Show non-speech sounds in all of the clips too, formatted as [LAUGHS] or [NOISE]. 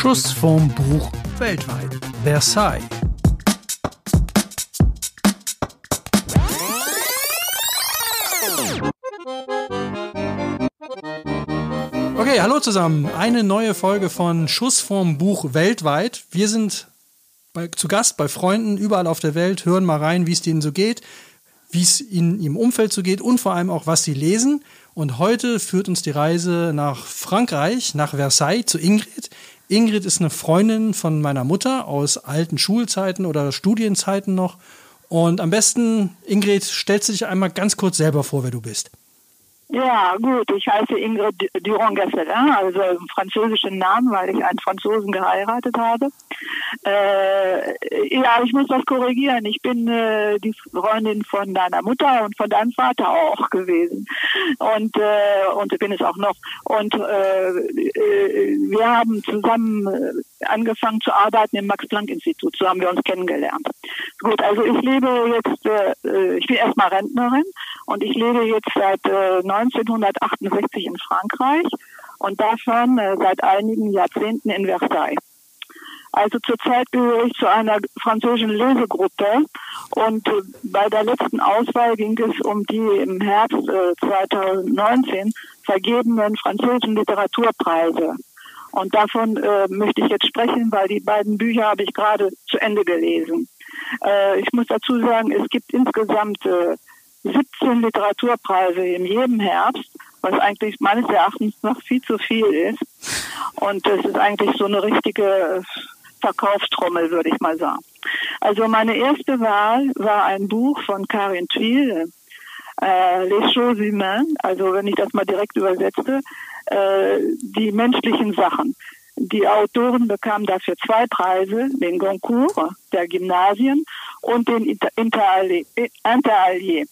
Schuss vom Buch weltweit. Versailles. Okay, hallo zusammen. Eine neue Folge von Schuss vom Buch weltweit. Wir sind bei, zu Gast bei Freunden überall auf der Welt, hören mal rein, wie es denen so geht, wie es ihnen im Umfeld so geht und vor allem auch, was sie lesen. Und heute führt uns die Reise nach Frankreich, nach Versailles zu Ingrid. Ingrid ist eine Freundin von meiner Mutter aus alten Schulzeiten oder Studienzeiten noch. Und am besten, Ingrid, stellst du dich einmal ganz kurz selber vor, wer du bist. Ja, gut. Ich heiße Ingrid Durand-Gasselin, also einen französischen Namen, weil ich einen Franzosen geheiratet habe. Äh, ja, ich muss das korrigieren. Ich bin äh, die Freundin von deiner Mutter und von deinem Vater auch gewesen. Und, äh, und bin es auch noch. Und äh, äh wir haben zusammen äh, angefangen zu arbeiten im Max-Planck-Institut. So haben wir uns kennengelernt. Gut, also ich lebe jetzt, äh, ich bin erstmal Rentnerin und ich lebe jetzt seit äh, 1968 in Frankreich und davon äh, seit einigen Jahrzehnten in Versailles. Also zurzeit gehöre ich zu einer französischen Lesegruppe und äh, bei der letzten Auswahl ging es um die im Herbst äh, 2019 vergebenen französischen Literaturpreise. Und davon äh, möchte ich jetzt sprechen, weil die beiden Bücher habe ich gerade zu Ende gelesen. Äh, ich muss dazu sagen, es gibt insgesamt 17 Literaturpreise in jedem Herbst, was eigentlich meines Erachtens noch viel zu viel ist. Und das ist eigentlich so eine richtige Verkaufstrommel, würde ich mal sagen. Also meine erste Wahl war ein Buch von Karin Thiel, äh, Les choses humaines, also wenn ich das mal direkt übersetze, äh, die menschlichen Sachen. Die Autoren bekamen dafür zwei Preise, den Goncourt der Gymnasien und den Interallier.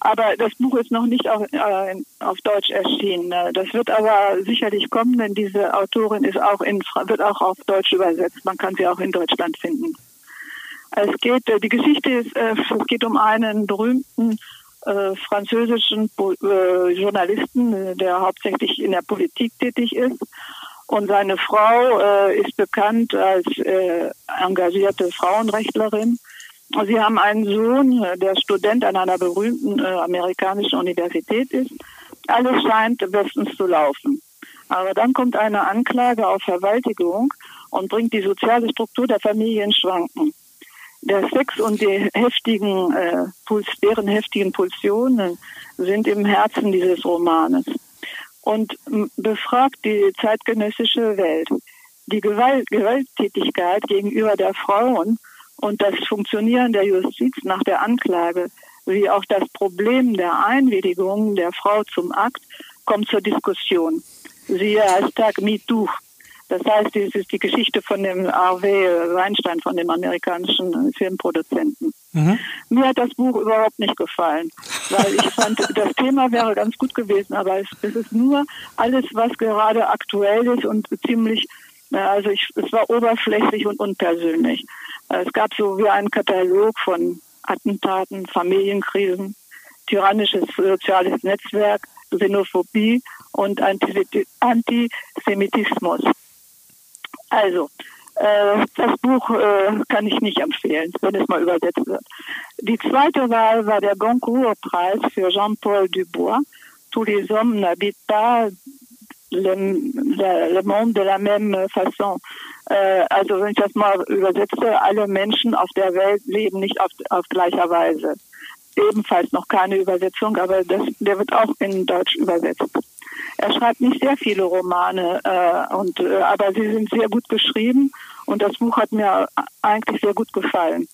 Aber das Buch ist noch nicht auf, äh, auf Deutsch erschienen. Das wird aber sicherlich kommen, denn diese Autorin ist auch in, wird auch auf Deutsch übersetzt. Man kann sie auch in Deutschland finden. Es geht, äh, die Geschichte ist, äh, es geht um einen berühmten äh, französischen äh, Journalisten, äh, der hauptsächlich in der Politik tätig ist. Und seine Frau äh, ist bekannt als äh, engagierte Frauenrechtlerin. Sie haben einen Sohn, der Student an einer berühmten äh, amerikanischen Universität ist. Alles scheint bestens zu laufen. Aber dann kommt eine Anklage auf Vergewaltigung und bringt die soziale Struktur der Familie in Schwanken. Der Sex und die heftigen, äh, Puls, deren heftigen Pulsionen sind im Herzen dieses Romanes und befragt die zeitgenössische Welt. Die Gewalt, Gewalttätigkeit gegenüber der Frauen und das Funktionieren der Justiz nach der Anklage wie auch das Problem der Einwilligung der Frau zum Akt kommt zur Diskussion. Siehe Hashtag MeToo. Das heißt, es ist die Geschichte von dem Harvey Weinstein, von dem amerikanischen Filmproduzenten. Mhm. Mir hat das Buch überhaupt nicht gefallen, weil ich fand, [LAUGHS] das Thema wäre ganz gut gewesen, aber es, es ist nur alles, was gerade aktuell ist und ziemlich, also ich, es war oberflächlich und unpersönlich. Es gab so wie einen Katalog von Attentaten, Familienkrisen, tyrannisches soziales Netzwerk, Xenophobie und Antisemitismus. Also, äh, das Buch äh, kann ich nicht empfehlen, wenn es mal übersetzt wird. Die zweite Wahl war der Goncourt-Preis für Jean-Paul Dubois. Tous les hommes n'habitent pas le, le, monde de la même façon. Äh, also wenn ich das mal übersetze, alle Menschen auf der Welt leben nicht auf, auf gleicher Weise. Ebenfalls noch keine Übersetzung, aber das, der wird auch in Deutsch übersetzt. Er schreibt nicht sehr viele Romane, äh, und, äh, aber sie sind sehr gut geschrieben und das Buch hat mir eigentlich sehr gut gefallen.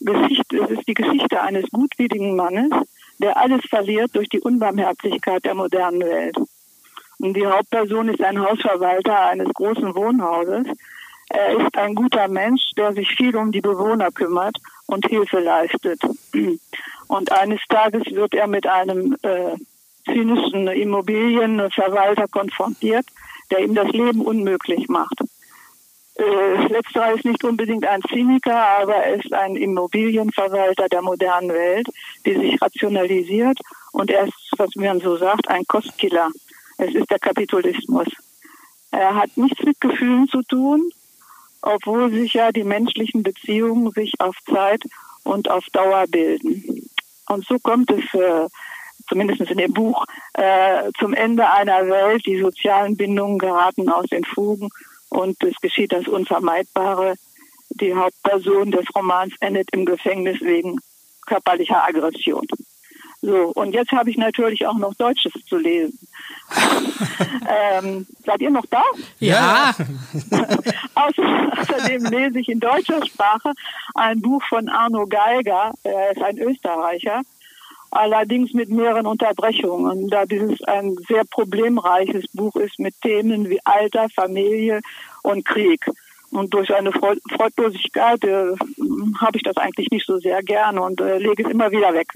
Geschichte, es ist die Geschichte eines gutwilligen Mannes, der alles verliert durch die Unbarmherzigkeit der modernen Welt. Und die Hauptperson ist ein Hausverwalter eines großen Wohnhauses, er ist ein guter Mensch, der sich viel um die Bewohner kümmert und Hilfe leistet. Und eines Tages wird er mit einem äh, zynischen Immobilienverwalter konfrontiert, der ihm das Leben unmöglich macht. Äh, letzterer ist nicht unbedingt ein Zyniker, aber er ist ein Immobilienverwalter der modernen Welt, die sich rationalisiert und er ist, was man so sagt, ein Kostkiller. Es ist der Kapitalismus. Er hat nichts mit Gefühlen zu tun, obwohl sich ja die menschlichen Beziehungen sich auf Zeit und auf Dauer bilden. Und so kommt es, äh, zumindest in dem Buch, äh, zum Ende einer Welt. Die sozialen Bindungen geraten aus den Fugen und es geschieht das Unvermeidbare. Die Hauptperson des Romans endet im Gefängnis wegen körperlicher Aggression. So, und jetzt habe ich natürlich auch noch Deutsches zu lesen. [LAUGHS] ähm, seid ihr noch da? Ja. [LAUGHS] Außerdem lese ich in deutscher Sprache ein Buch von Arno Geiger, er ist ein Österreicher, allerdings mit mehreren Unterbrechungen, da dieses ein sehr problemreiches Buch ist mit Themen wie Alter, Familie und Krieg. Und durch eine Freudlosigkeit äh, habe ich das eigentlich nicht so sehr gern und äh, lege es immer wieder weg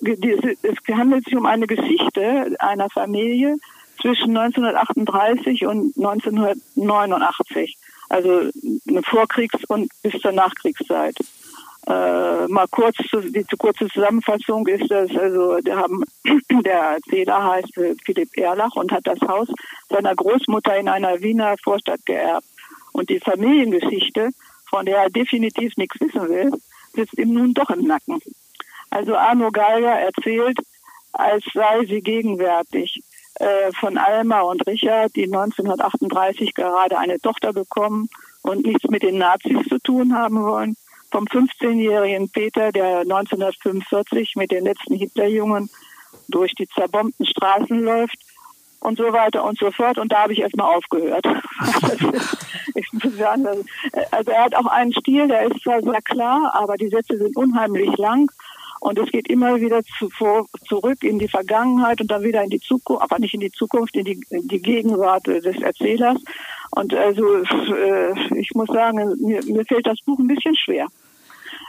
es handelt sich um eine Geschichte einer Familie zwischen 1938 und 1989, also eine Vorkriegs- und bis zur Nachkriegszeit. Äh, mal kurz, die kurze Zusammenfassung ist das, also [CLEARS THROAT] der, haben, der Erzähler heißt äh, Philipp Erlach und hat das Haus seiner Großmutter in einer Wiener Vorstadt geerbt. Und die Familiengeschichte, von der er definitiv nichts wissen will, sitzt ihm nun doch im Nacken. Also Arno Geiger erzählt, als sei sie gegenwärtig äh, von Alma und Richard, die 1938 gerade eine Tochter bekommen und nichts mit den Nazis zu tun haben wollen. Vom 15-jährigen Peter, der 1945 mit den letzten Hitlerjungen durch die zerbombten Straßen läuft und so weiter und so fort. Und da habe ich erstmal aufgehört. [LAUGHS] ich muss sagen, also er hat auch einen Stil, der ist zwar sehr klar, aber die Sätze sind unheimlich lang und es geht immer wieder zu, vor, zurück in die Vergangenheit und dann wieder in die Zukunft, aber nicht in die Zukunft, in die, in die Gegenwart des Erzählers. Und also äh, ich muss sagen, mir, mir fällt das Buch ein bisschen schwer.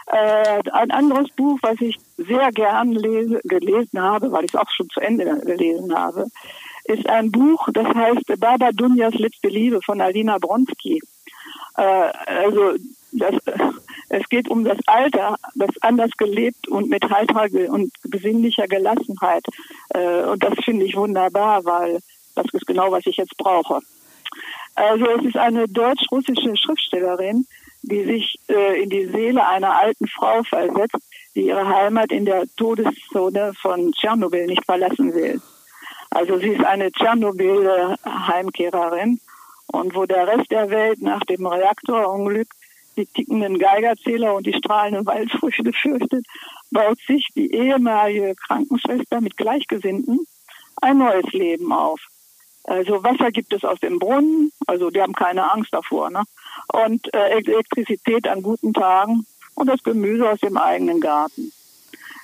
Äh, ein anderes Buch, was ich sehr gern lese, gelesen habe, weil ich es auch schon zu Ende gelesen habe, ist ein Buch, das heißt Baba Dunjas letzte Liebe von Alina Bronski. Äh, also das, [LAUGHS] es geht um das Alter, das anders gelebt und mit heiterer und besinnlicher Gelassenheit. Äh, und das finde ich wunderbar, weil das ist genau, was ich jetzt brauche. Also es ist eine deutsch-russische Schriftstellerin, die sich äh, in die Seele einer alten Frau versetzt, die ihre Heimat in der Todeszone von Tschernobyl nicht verlassen will. Also sie ist eine Tschernobyl-Heimkehrerin und wo der Rest der Welt nach dem Reaktorunglück die tickenden Geigerzähler und die strahlenden Waldfrüchte fürchtet, baut sich die ehemalige Krankenschwester mit Gleichgesinnten ein neues Leben auf. Also Wasser gibt es aus dem Brunnen, also die haben keine Angst davor, ne? Und äh, Elektrizität an guten Tagen und das Gemüse aus dem eigenen Garten.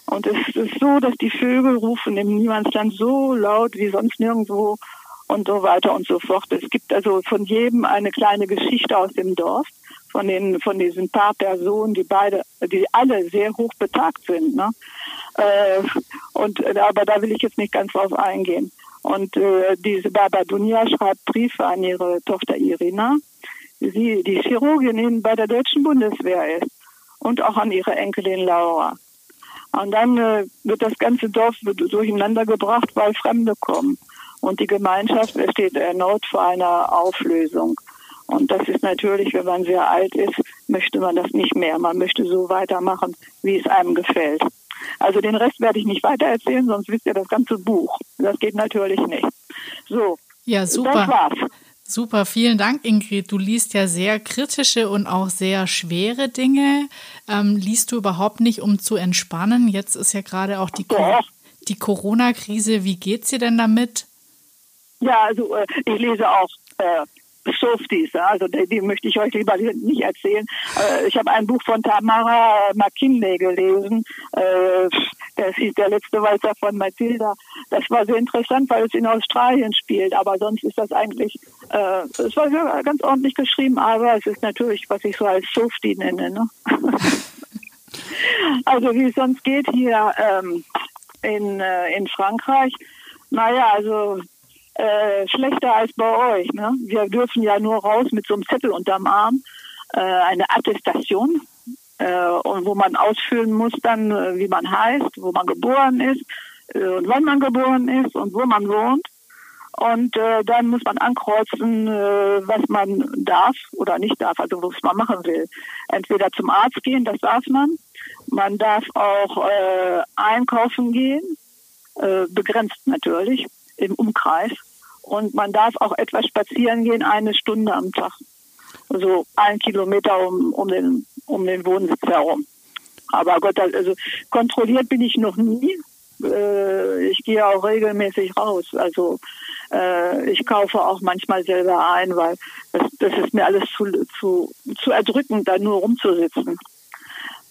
Und es ist so, dass die Vögel rufen im Niemandsland so laut wie sonst nirgendwo und so weiter und so fort. Es gibt also von jedem eine kleine Geschichte aus dem Dorf von den von diesen paar Personen, die beide, die alle sehr hoch betagt sind. Ne? Äh, und aber da will ich jetzt nicht ganz drauf eingehen. Und äh, diese Baba Dunia schreibt Briefe an ihre Tochter Irina, sie die Chirurgin bei der deutschen Bundeswehr ist und auch an ihre Enkelin Laura. Und dann äh, wird das ganze Dorf durcheinander gebracht, weil Fremde kommen. Und die Gemeinschaft steht erneut vor einer Auflösung. Und das ist natürlich, wenn man sehr alt ist, möchte man das nicht mehr. Man möchte so weitermachen, wie es einem gefällt. Also den Rest werde ich nicht weiter erzählen, sonst wisst ihr das ganze Buch. Das geht natürlich nicht. So. Ja, super. Das war's. Super, vielen Dank, Ingrid. Du liest ja sehr kritische und auch sehr schwere Dinge. Ähm, liest du überhaupt nicht, um zu entspannen? Jetzt ist ja gerade auch die, die Corona-Krise. Wie geht's dir denn damit? Ja, also äh, ich lese auch äh, Softies, also die, die, möchte ich euch lieber nicht erzählen. Äh, ich habe ein Buch von Tamara McKinley gelesen, äh, das hieß Der letzte Walzer von Matilda. Das war sehr interessant, weil es in Australien spielt, aber sonst ist das eigentlich, äh, es war ganz ordentlich geschrieben, aber es ist natürlich, was ich so als Softie nenne. Ne? [LAUGHS] also wie es sonst geht hier ähm, in, äh, in Frankreich, naja, also äh, schlechter als bei euch. Ne? Wir dürfen ja nur raus mit so einem Zettel unterm Arm, äh, eine Attestation, äh, und wo man ausfüllen muss dann, äh, wie man heißt, wo man geboren ist äh, und wann man geboren ist und wo man wohnt. Und äh, dann muss man ankreuzen, äh, was man darf oder nicht darf, also was man machen will. Entweder zum Arzt gehen, das darf man. Man darf auch äh, einkaufen gehen, äh, begrenzt natürlich im Umkreis. Und man darf auch etwas spazieren gehen, eine Stunde am Tag. Also ein Kilometer um, um, den, um den Wohnsitz herum. Aber Gott, also kontrolliert bin ich noch nie. Äh, ich gehe auch regelmäßig raus. Also äh, ich kaufe auch manchmal selber ein, weil das, das ist mir alles zu, zu, zu erdrückend, da nur rumzusitzen.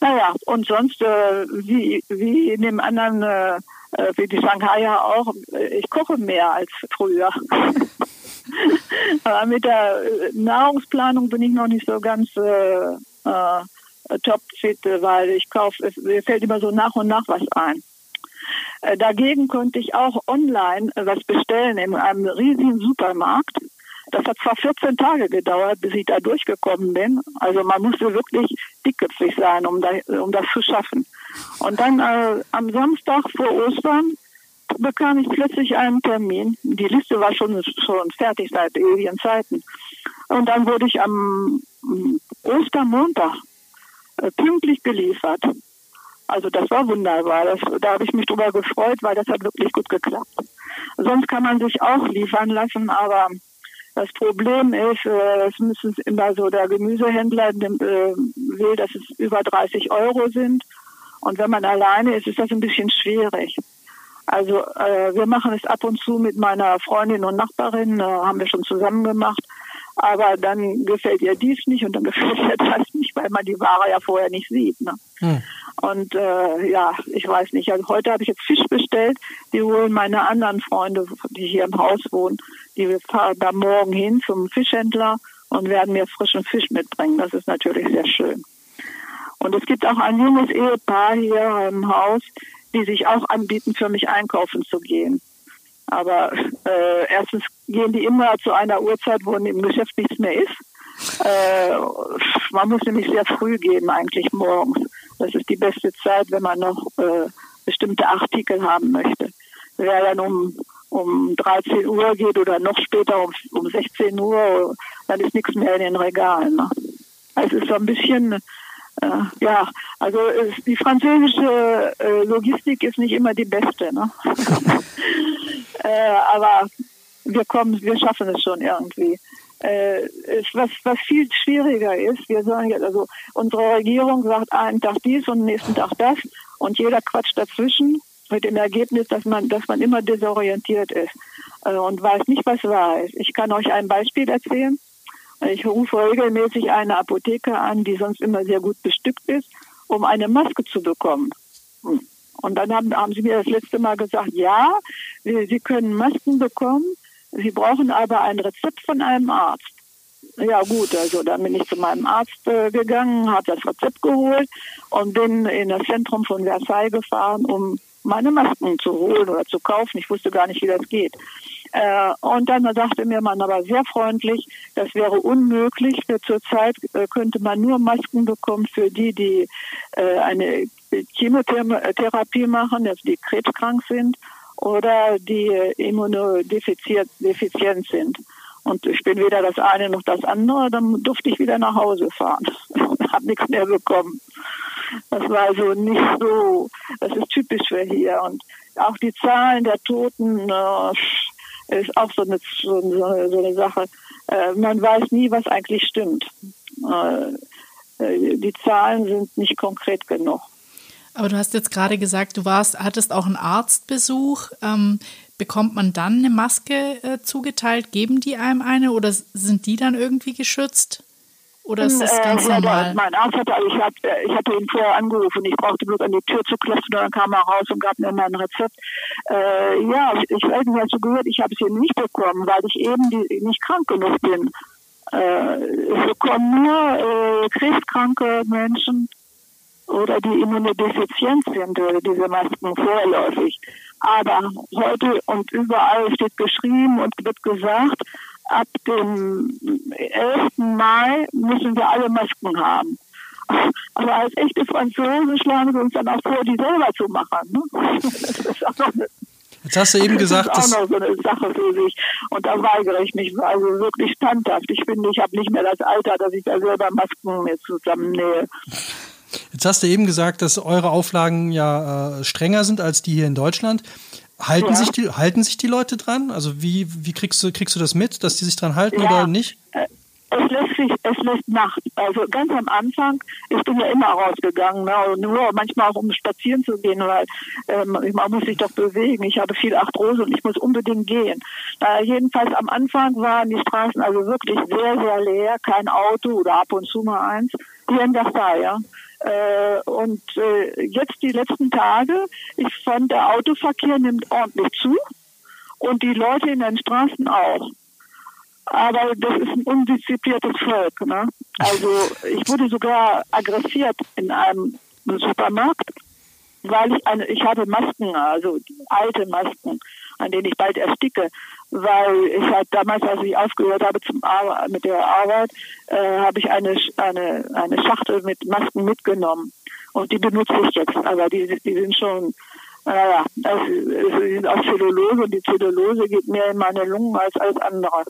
Naja, und sonst, äh, wie, wie in dem anderen, äh, wie die Shanghai auch, ich koche mehr als früher. [LAUGHS] Aber mit der äh, Nahrungsplanung bin ich noch nicht so ganz äh, äh, topfit, weil ich kaufe, mir fällt immer so nach und nach was ein. Äh, dagegen konnte ich auch online äh, was bestellen in einem riesigen Supermarkt. Das hat zwar 14 Tage gedauert, bis ich da durchgekommen bin. Also man musste wirklich dickköpfig sein, um, da, um das zu schaffen. Und dann äh, am Samstag vor Ostern bekam ich plötzlich einen Termin. Die Liste war schon, schon fertig seit ewigen Zeiten. Und dann wurde ich am Ostermontag äh, pünktlich geliefert. Also das war wunderbar. Das, da habe ich mich drüber gefreut, weil das hat wirklich gut geklappt. Sonst kann man sich auch liefern lassen, aber das Problem ist, äh, es müssen immer so der Gemüsehändler äh, will, dass es über 30 Euro sind. Und wenn man alleine ist, ist das ein bisschen schwierig. Also äh, wir machen es ab und zu mit meiner Freundin und Nachbarin, äh, haben wir schon zusammen gemacht. Aber dann gefällt ihr dies nicht und dann [LAUGHS] gefällt ihr das nicht, weil man die Ware ja vorher nicht sieht. Ne? Hm. Und äh, ja, ich weiß nicht. Also heute habe ich jetzt Fisch bestellt. Die holen meine anderen Freunde, die hier im Haus wohnen, die fahren da morgen hin zum Fischhändler und werden mir frischen Fisch mitbringen. Das ist natürlich sehr schön. Und es gibt auch ein junges Ehepaar hier im Haus, die sich auch anbieten, für mich einkaufen zu gehen. Aber äh, erstens gehen die immer zu einer Uhrzeit, wo im Geschäft nichts mehr ist. Äh, man muss nämlich sehr früh gehen, eigentlich morgens. Das ist die beste Zeit, wenn man noch äh, bestimmte Artikel haben möchte. Wer dann um, um 13 Uhr geht oder noch später um, um 16 Uhr, dann ist nichts mehr in den Regalen. Ne? Also es ist so ein bisschen äh, ja, also es, die französische äh, Logistik ist nicht immer die beste, ne? [LAUGHS] äh, aber wir kommen, wir schaffen es schon irgendwie. Äh, was, was viel schwieriger ist, wir sagen jetzt, also unsere Regierung sagt einen Tag dies und nächsten Tag das und jeder quatscht dazwischen mit dem Ergebnis, dass man, dass man immer desorientiert ist äh, und weiß nicht, was wahr ist. Ich kann euch ein Beispiel erzählen. Ich rufe regelmäßig eine Apotheke an, die sonst immer sehr gut bestückt ist, um eine Maske zu bekommen. Und dann haben, haben sie mir das letzte Mal gesagt, ja, sie können Masken bekommen, sie brauchen aber ein Rezept von einem Arzt. Ja gut, also dann bin ich zu meinem Arzt äh, gegangen, habe das Rezept geholt und bin in das Zentrum von Versailles gefahren, um meine Masken zu holen oder zu kaufen. Ich wusste gar nicht, wie das geht. Äh, und dann sagte mir man aber sehr freundlich, das wäre unmöglich. Zurzeit äh, könnte man nur Masken bekommen für die, die äh, eine Chemotherapie machen, also die krebskrank sind oder die immunodefizient sind. Und ich bin weder das eine noch das andere, dann durfte ich wieder nach Hause fahren. [LAUGHS] habe nichts mehr bekommen. Das war so nicht so, das ist typisch für hier. Und auch die Zahlen der Toten äh, ist auch so eine, so eine, so eine Sache. Äh, man weiß nie, was eigentlich stimmt. Äh, äh, die Zahlen sind nicht konkret genug. Aber du hast jetzt gerade gesagt, du warst, hattest auch einen Arztbesuch. Ähm, bekommt man dann eine Maske äh, zugeteilt? Geben die einem eine oder sind die dann irgendwie geschützt? Oder ist das ganz äh, normal? Ja, mein Arzt hatte, also ich, hab, äh, ich hatte ihn vorher angerufen, ich brauchte bloß an die Tür zu klopfen und dann kam er raus und gab mir mein Rezept. Äh, ja, ich, ich weiß nicht, hast du gehört, ich habe es hier nicht bekommen, weil ich eben die, nicht krank genug bin. Äh, ich bekomme nur äh, krebskranke Menschen oder die immunodefizient sind, äh, diese Masken vorläufig. Aber heute und überall steht geschrieben und wird gesagt, ab dem 11. Mai müssen wir alle Masken haben. [LAUGHS] Aber als echte Franzosen schlagen sie uns dann auch vor, die selber zu machen. Ne? [LAUGHS] Jetzt hast du eben gesagt, das ist auch noch so eine Sache für sich. Und da weigere ich mich also wirklich standhaft. Ich finde, ich habe nicht mehr das Alter, dass ich da selber Masken mir zusammennähe. Jetzt hast du eben gesagt, dass eure Auflagen ja äh, strenger sind als die hier in Deutschland. Halten, ja. sich die, halten sich die Leute dran? Also wie, wie kriegst, du, kriegst du das mit, dass die sich dran halten ja. oder nicht? Äh, es lässt sich, es lässt nach. Also ganz am Anfang, ich bin ja immer rausgegangen, ne, nur manchmal auch um spazieren zu gehen, weil ähm, man muss sich doch bewegen. Ich habe viel Arthrose und ich muss unbedingt gehen. Äh, jedenfalls am Anfang waren die Straßen also wirklich sehr, sehr leer, kein Auto oder ab und zu mal eins. Hier in Versailles, ja. Äh, und äh, jetzt die letzten Tage, ich fand, der Autoverkehr nimmt ordentlich zu und die Leute in den Straßen auch. Aber das ist ein undiszipliniertes Volk. Ne? Also ich wurde sogar aggressiert in einem Supermarkt, weil ich eine, ich hatte Masken, also alte Masken, an denen ich bald ersticke weil ich halt damals, als ich aufgehört habe zum Ar mit der Arbeit, äh, habe ich eine, eine, eine Schachtel mit Masken mitgenommen. Und die benutze ich jetzt. Aber die, die sind schon, naja, das, die sind aus Zellulose und die Zellulose geht mehr in meine Lungen als alles andere.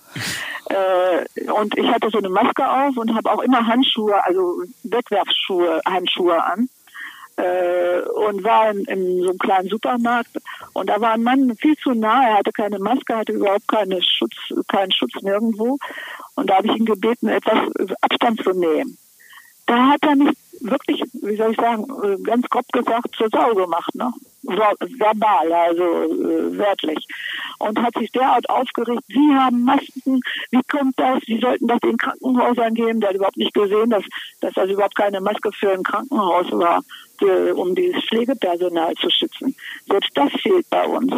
[LAUGHS] äh, und ich hatte so eine Maske auf und habe auch immer Handschuhe, also Wegwerfschuhe, Handschuhe an äh, und war in, in, so einem kleinen Supermarkt und da war ein Mann viel zu nah, er hatte keine Maske, hatte überhaupt keine Schutz, keinen Schutz nirgendwo und da habe ich ihn gebeten, etwas Abstand zu nehmen. Da hat er mich wirklich, wie soll ich sagen, äh, ganz grob gesagt, zur Sau gemacht, ne? Verbal, also äh, wörtlich. Und hat sich derart aufgeregt, Sie haben Masken, wie kommt das? Sie sollten das in Krankenhäusern geben. Der hat überhaupt nicht gesehen, dass, dass das überhaupt keine Maske für ein Krankenhaus war, für, um dieses Pflegepersonal zu schützen. Selbst das fehlt bei uns.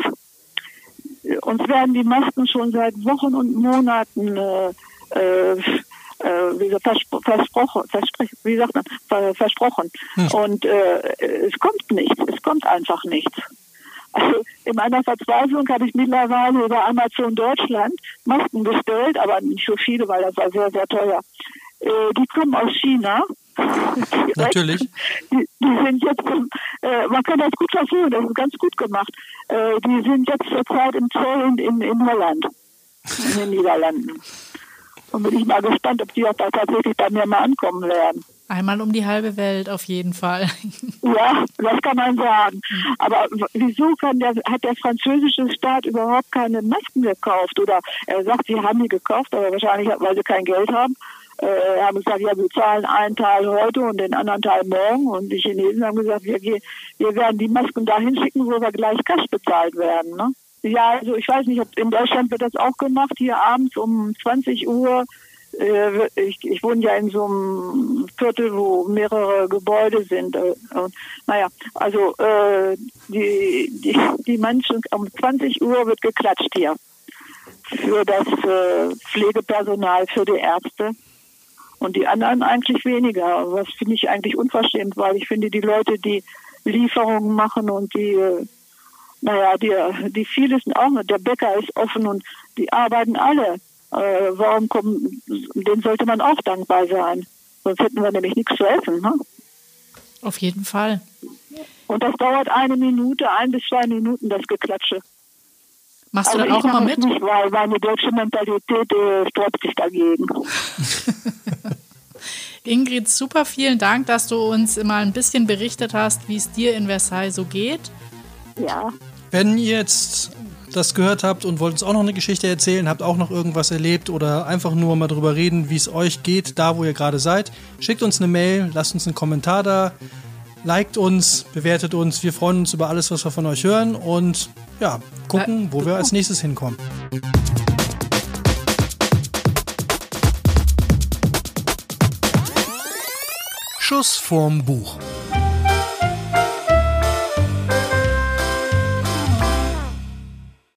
Uns werden die Masken schon seit Wochen und Monaten äh, äh, äh, wie, verspro versprochen, wie sagt man, versprochen. Hm. Und äh, es kommt nichts, es kommt einfach nichts. Also in meiner Verzweiflung habe ich mittlerweile über Amazon Deutschland Masken bestellt, aber nicht so viele, weil das war sehr, sehr teuer. Äh, die kommen aus China. [LAUGHS] Natürlich. Die, die, sind jetzt, äh, man kann das gut versuchen, das ist ganz gut gemacht. Äh, die sind jetzt zurzeit im Zoll in, in, in Holland, in den Niederlanden. Und bin ich mal gespannt, ob die auch da tatsächlich bei mir mal ankommen werden. Einmal um die halbe Welt auf jeden Fall. [LAUGHS] Ja, das kann man sagen. Aber wieso kann der, hat der französische Staat überhaupt keine Masken gekauft? Oder er sagt, sie haben die gekauft, aber wahrscheinlich, weil sie kein Geld haben. Äh, haben gesagt, ja, wir zahlen einen Teil heute und den anderen Teil morgen. Und die Chinesen haben gesagt, wir, wir werden die Masken dahin schicken, wo wir gleich Cash bezahlt werden. Ne? Ja, also ich weiß nicht, ob in Deutschland wird das auch gemacht. Hier abends um 20 Uhr. Äh, ich, ich wohne ja in so einem Viertel, wo mehrere Gebäude sind. Äh, naja, also äh, die, die, die Menschen um 20 Uhr wird geklatscht hier für das äh, Pflegepersonal, für die Ärzte. Und die anderen eigentlich weniger. Was finde ich eigentlich unverschämt, weil ich finde, die Leute, die Lieferungen machen und die naja, die, die viele sind auch nicht. Der Bäcker ist offen und die arbeiten alle. Äh, warum kommen, denen sollte man auch dankbar sein. Sonst hätten wir nämlich nichts zu essen. Ne? Auf jeden Fall. Und das dauert eine Minute, ein bis zwei Minuten, das Geklatsche. Machst du also dann auch immer mit? Nicht, weil meine deutsche Mentalität äh, sträubt sich dagegen. [LAUGHS] Ingrid, super vielen Dank, dass du uns mal ein bisschen berichtet hast, wie es dir in Versailles so geht. Ja. Wenn ihr jetzt das gehört habt und wollt uns auch noch eine Geschichte erzählen, habt auch noch irgendwas erlebt oder einfach nur mal darüber reden, wie es euch geht, da wo ihr gerade seid, schickt uns eine Mail, lasst uns einen Kommentar da, liked uns, bewertet uns. Wir freuen uns über alles, was wir von euch hören und ja, gucken, wo wir als nächstes hinkommen. Schuss vorm Buch.